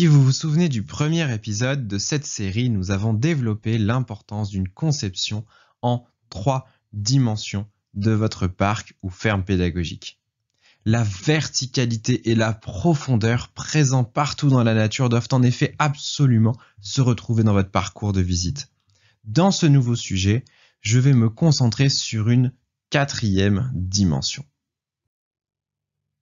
Si vous vous souvenez du premier épisode de cette série, nous avons développé l'importance d'une conception en trois dimensions de votre parc ou ferme pédagogique. La verticalité et la profondeur présents partout dans la nature doivent en effet absolument se retrouver dans votre parcours de visite. Dans ce nouveau sujet, je vais me concentrer sur une quatrième dimension.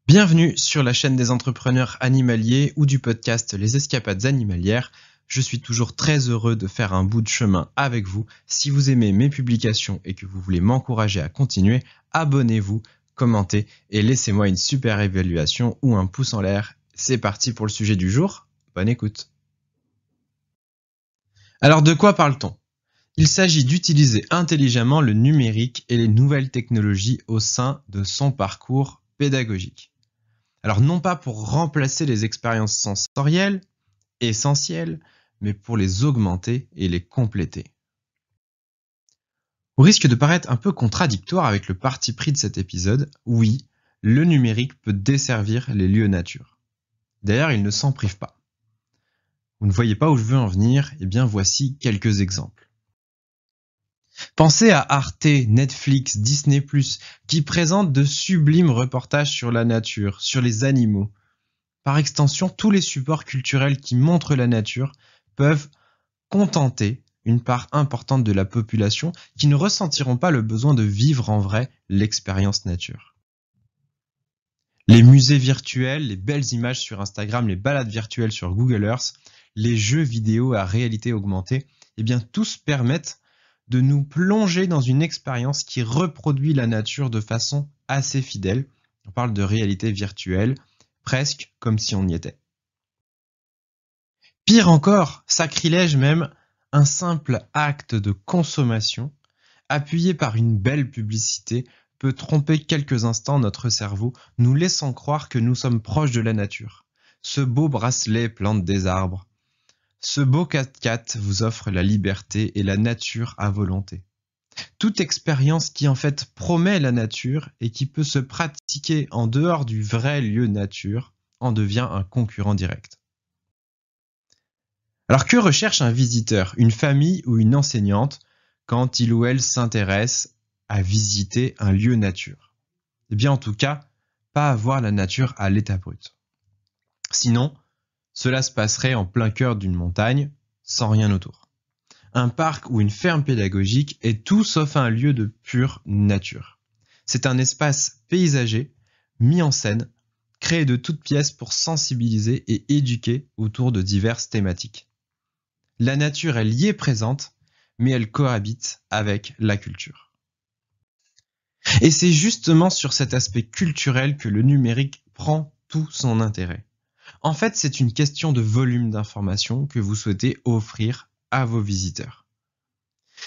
Bienvenue sur la chaîne des entrepreneurs animaliers ou du podcast Les Escapades animalières. Je suis toujours très heureux de faire un bout de chemin avec vous. Si vous aimez mes publications et que vous voulez m'encourager à continuer, abonnez-vous, commentez et laissez-moi une super évaluation ou un pouce en l'air. C'est parti pour le sujet du jour. Bonne écoute. Alors de quoi parle-t-on? Il s'agit d'utiliser intelligemment le numérique et les nouvelles technologies au sein de son parcours pédagogique. Alors non pas pour remplacer les expériences sensorielles, essentielles, mais pour les augmenter et les compléter. Au risque de paraître un peu contradictoire avec le parti pris de cet épisode, oui, le numérique peut desservir les lieux nature. D'ailleurs, il ne s'en prive pas. Vous ne voyez pas où je veux en venir Eh bien, voici quelques exemples. Pensez à Arte, Netflix, Disney ⁇ qui présentent de sublimes reportages sur la nature, sur les animaux. Par extension, tous les supports culturels qui montrent la nature peuvent contenter une part importante de la population qui ne ressentiront pas le besoin de vivre en vrai l'expérience nature. Les musées virtuels, les belles images sur Instagram, les balades virtuelles sur Google Earth, les jeux vidéo à réalité augmentée, eh bien tous permettent de nous plonger dans une expérience qui reproduit la nature de façon assez fidèle. On parle de réalité virtuelle, presque comme si on y était. Pire encore, sacrilège même, un simple acte de consommation, appuyé par une belle publicité, peut tromper quelques instants notre cerveau, nous laissant croire que nous sommes proches de la nature. Ce beau bracelet plante des arbres, ce beau 4x4 vous offre la liberté et la nature à volonté. Toute expérience qui en fait promet la nature et qui peut se pratiquer en dehors du vrai lieu nature en devient un concurrent direct. Alors que recherche un visiteur, une famille ou une enseignante quand il ou elle s'intéresse à visiter un lieu nature? Eh bien en tout cas, pas avoir la nature à l'état brut. Sinon, cela se passerait en plein cœur d'une montagne, sans rien autour. Un parc ou une ferme pédagogique est tout sauf un lieu de pure nature. C'est un espace paysager, mis en scène, créé de toutes pièces pour sensibiliser et éduquer autour de diverses thématiques. La nature, elle y est présente, mais elle cohabite avec la culture. Et c'est justement sur cet aspect culturel que le numérique prend tout son intérêt. En fait, c'est une question de volume d'informations que vous souhaitez offrir à vos visiteurs.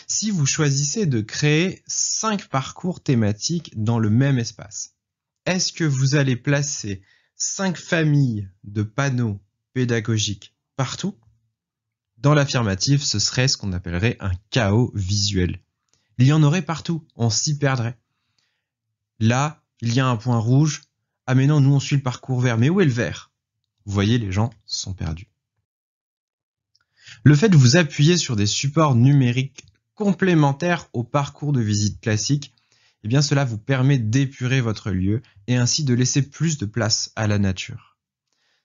Si vous choisissez de créer cinq parcours thématiques dans le même espace, est-ce que vous allez placer cinq familles de panneaux pédagogiques partout? Dans l'affirmative, ce serait ce qu'on appellerait un chaos visuel. Il y en aurait partout, on s'y perdrait. Là, il y a un point rouge. Ah mais non, nous on suit le parcours vert. Mais où est le vert? Vous voyez, les gens sont perdus. Le fait de vous appuyer sur des supports numériques complémentaires au parcours de visite classique, eh bien cela vous permet d'épurer votre lieu et ainsi de laisser plus de place à la nature.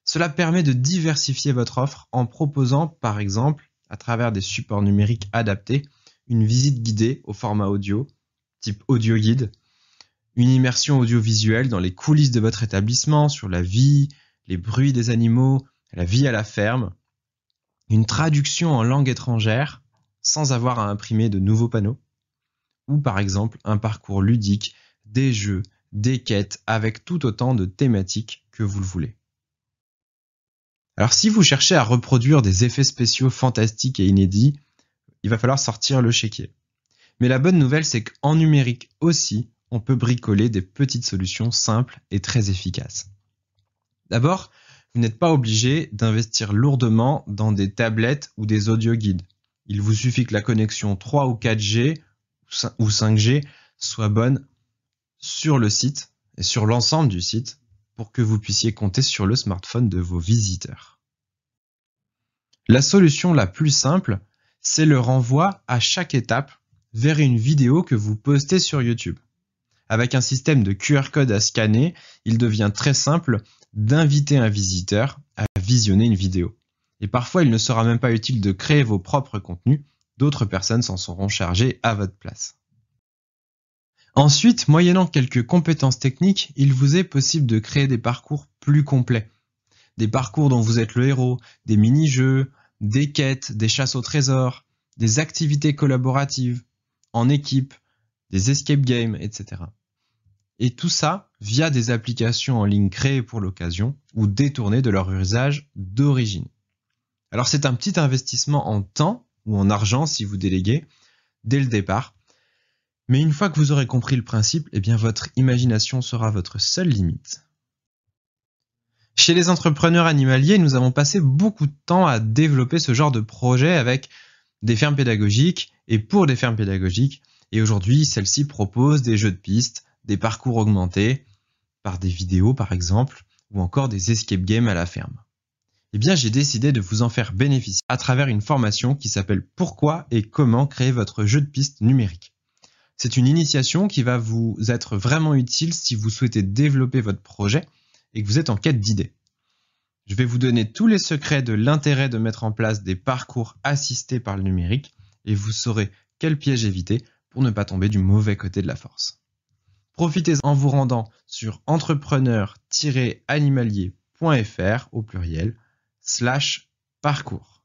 Cela permet de diversifier votre offre en proposant par exemple, à travers des supports numériques adaptés, une visite guidée au format audio, type audio guide, une immersion audiovisuelle dans les coulisses de votre établissement sur la vie, les bruits des animaux, la vie à la ferme, une traduction en langue étrangère sans avoir à imprimer de nouveaux panneaux, ou par exemple un parcours ludique, des jeux, des quêtes avec tout autant de thématiques que vous le voulez. Alors si vous cherchez à reproduire des effets spéciaux fantastiques et inédits, il va falloir sortir le chéquier. Mais la bonne nouvelle, c'est qu'en numérique aussi, on peut bricoler des petites solutions simples et très efficaces. D'abord, vous n'êtes pas obligé d'investir lourdement dans des tablettes ou des audio guides. Il vous suffit que la connexion 3 ou 4G ou 5G soit bonne sur le site et sur l'ensemble du site pour que vous puissiez compter sur le smartphone de vos visiteurs. La solution la plus simple, c'est le renvoi à chaque étape vers une vidéo que vous postez sur YouTube. Avec un système de QR code à scanner, il devient très simple d'inviter un visiteur à visionner une vidéo. Et parfois, il ne sera même pas utile de créer vos propres contenus, d'autres personnes s'en seront chargées à votre place. Ensuite, moyennant quelques compétences techniques, il vous est possible de créer des parcours plus complets. Des parcours dont vous êtes le héros, des mini-jeux, des quêtes, des chasses au trésor, des activités collaboratives, en équipe, des escape games, etc. Et tout ça via des applications en ligne créées pour l'occasion ou détournées de leur usage d'origine. Alors c'est un petit investissement en temps ou en argent si vous déléguez dès le départ, mais une fois que vous aurez compris le principe, eh bien votre imagination sera votre seule limite. Chez les entrepreneurs animaliers, nous avons passé beaucoup de temps à développer ce genre de projet avec des fermes pédagogiques et pour des fermes pédagogiques. Et aujourd'hui, celles-ci proposent des jeux de pistes, des parcours augmentés, par des vidéos par exemple, ou encore des escape games à la ferme. Eh bien, j'ai décidé de vous en faire bénéficier à travers une formation qui s'appelle Pourquoi et comment créer votre jeu de piste numérique. C'est une initiation qui va vous être vraiment utile si vous souhaitez développer votre projet et que vous êtes en quête d'idées. Je vais vous donner tous les secrets de l'intérêt de mettre en place des parcours assistés par le numérique et vous saurez quel piège éviter pour ne pas tomber du mauvais côté de la force. Profitez en vous rendant sur entrepreneur-animalier.fr au pluriel slash parcours.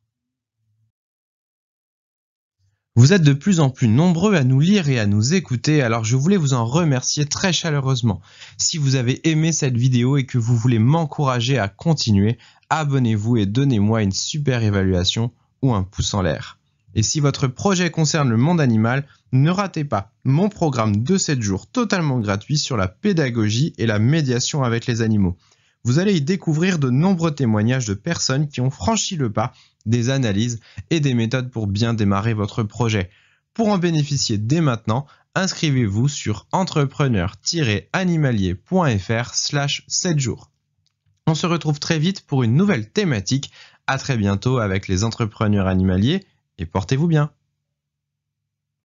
Vous êtes de plus en plus nombreux à nous lire et à nous écouter, alors je voulais vous en remercier très chaleureusement. Si vous avez aimé cette vidéo et que vous voulez m'encourager à continuer, abonnez-vous et donnez-moi une super évaluation ou un pouce en l'air. Et si votre projet concerne le monde animal, ne ratez pas mon programme de 7 jours totalement gratuit sur la pédagogie et la médiation avec les animaux. Vous allez y découvrir de nombreux témoignages de personnes qui ont franchi le pas des analyses et des méthodes pour bien démarrer votre projet. Pour en bénéficier dès maintenant, inscrivez-vous sur entrepreneur-animalier.fr slash 7 jours. On se retrouve très vite pour une nouvelle thématique. À très bientôt avec les entrepreneurs animaliers et portez-vous bien.